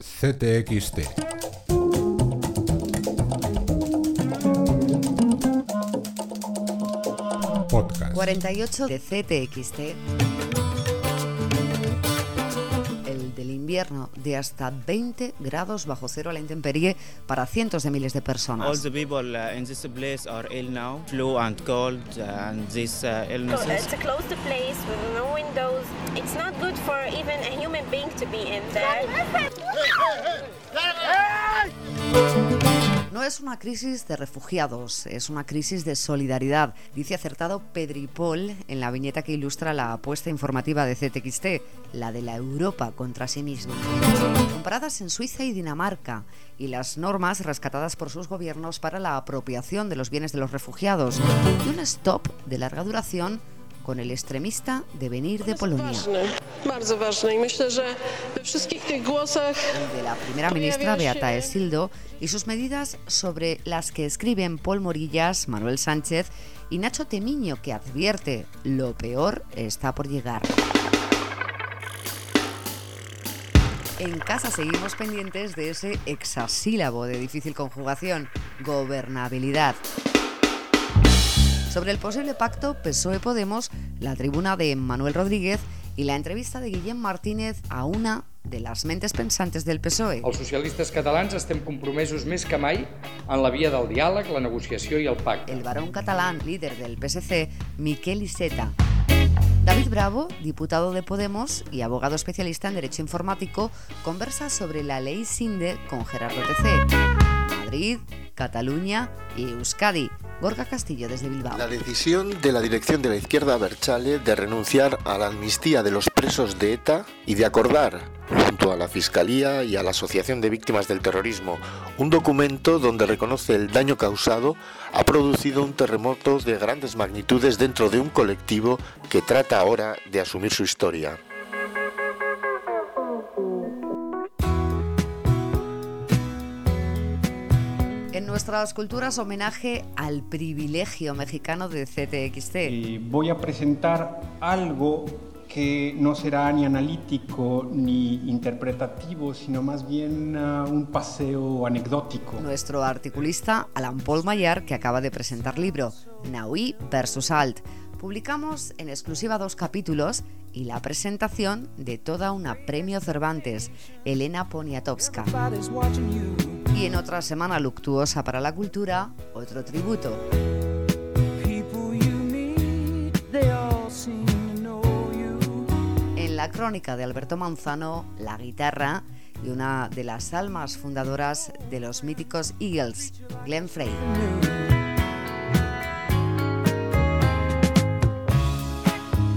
CTXT. Podcast. 48 de CTXT. Invierno de hasta 20 grados bajo cero a la intemperie para cientos de miles de All personas. the people uh, in this place are ill now, flu and cold uh, and these uh, illnesses. It's a closed place with no windows. It's not good for even a human being to be in there. No es una crisis de refugiados, es una crisis de solidaridad, dice acertado Pedripol en la viñeta que ilustra la apuesta informativa de CTXT, la de la Europa contra sí misma. Comparadas en Suiza y Dinamarca, y las normas rescatadas por sus gobiernos para la apropiación de los bienes de los refugiados, y un stop de larga duración con el extremista de venir de Polonia. Ważny, bardzo ważny i myślę, że we wszystkich tych głosach el de la primera ministra Beata Esildo y sus medidas sobre las que escriben Paul Morillas, Manuel Sánchez y Nacho Temiño, que advierte lo peor está por llegar. En casa seguimos pendientes de ese hexasílabo de difícil conjugación, gobernabilidad. Sobre el posible pacto PSOE-Podemos, la tribuna de Manuel Rodríguez y la entrevista de Guillem Martínez a una de las mentes pensantes del PSOE. Els socialistes catalans estem compromesos més que mai en la via del diàleg, la negociació i el pacte. el varón catalán, líder del PSC, Miquel Iceta. David Bravo, diputado de Podemos y abogado especialista en Derecho Informático, conversa sobre la ley SINDE con Gerardo TC. Madrid, Cataluña y Euskadi. Gorka Castillo desde Bilbao. La decisión de la dirección de la izquierda Berchale de renunciar a la amnistía de los presos de ETA y de acordar, junto a la Fiscalía y a la Asociación de Víctimas del Terrorismo, un documento donde reconoce el daño causado, ha producido un terremoto de grandes magnitudes dentro de un colectivo que trata ahora de asumir su historia. En nuestras culturas, homenaje al privilegio mexicano de CTXT. Eh, voy a presentar algo que no será ni analítico ni interpretativo, sino más bien ah, un paseo anecdótico. Nuestro articulista Alan Paul Mayar, que acaba de presentar libro Naui versus Alt. Publicamos en exclusiva dos capítulos y la presentación de toda una premio Cervantes, Elena Poniatowska. Y en otra semana luctuosa para la cultura, otro tributo. En la crónica de Alberto Manzano, la guitarra y una de las almas fundadoras de los míticos Eagles, Glenn Frey.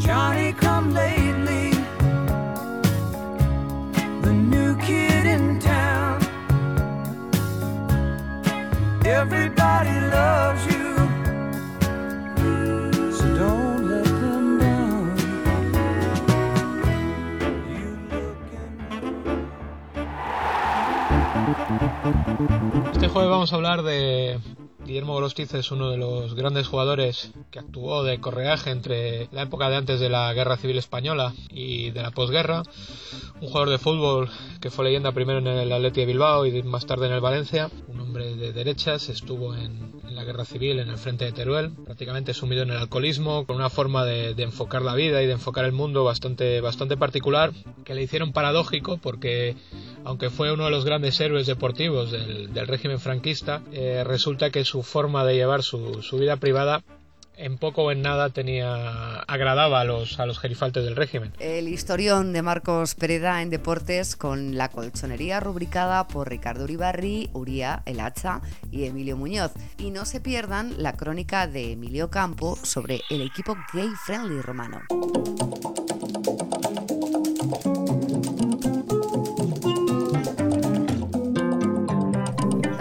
Johnny Everybody loves you, Este jueves vamos a hablar de Guillermo Golostiz, es uno de los grandes jugadores que actuó de correaje entre la época de antes de la Guerra Civil Española y de la posguerra. Un jugador de fútbol que fue leyenda primero en el Atleti de Bilbao y más tarde en el Valencia. Un hombre de derechas, estuvo en, en la Guerra Civil en el frente de Teruel, prácticamente sumido en el alcoholismo, con una forma de, de enfocar la vida y de enfocar el mundo bastante, bastante particular, que le hicieron paradójico porque aunque fue uno de los grandes héroes deportivos del, del régimen franquista, eh, resulta que su forma de llevar su, su, vida privada en poco o en nada tenía agradaba a los, a gerifaltes del régimen. El historión de Marcos Pereda en deportes con la colchonería rubricada por Ricardo Uribarri, Uría El Hacha y Emilio Muñoz. Y no se pierdan la crónica de Emilio Campo sobre el equipo gay friendly romano.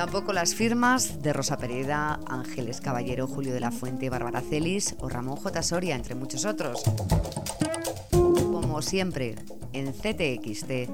Tampoco las firmas de Rosa Pereda, Ángeles Caballero, Julio de la Fuente, Bárbara Celis o Ramón J. Soria, entre muchos otros. Como siempre, en ctxt.es.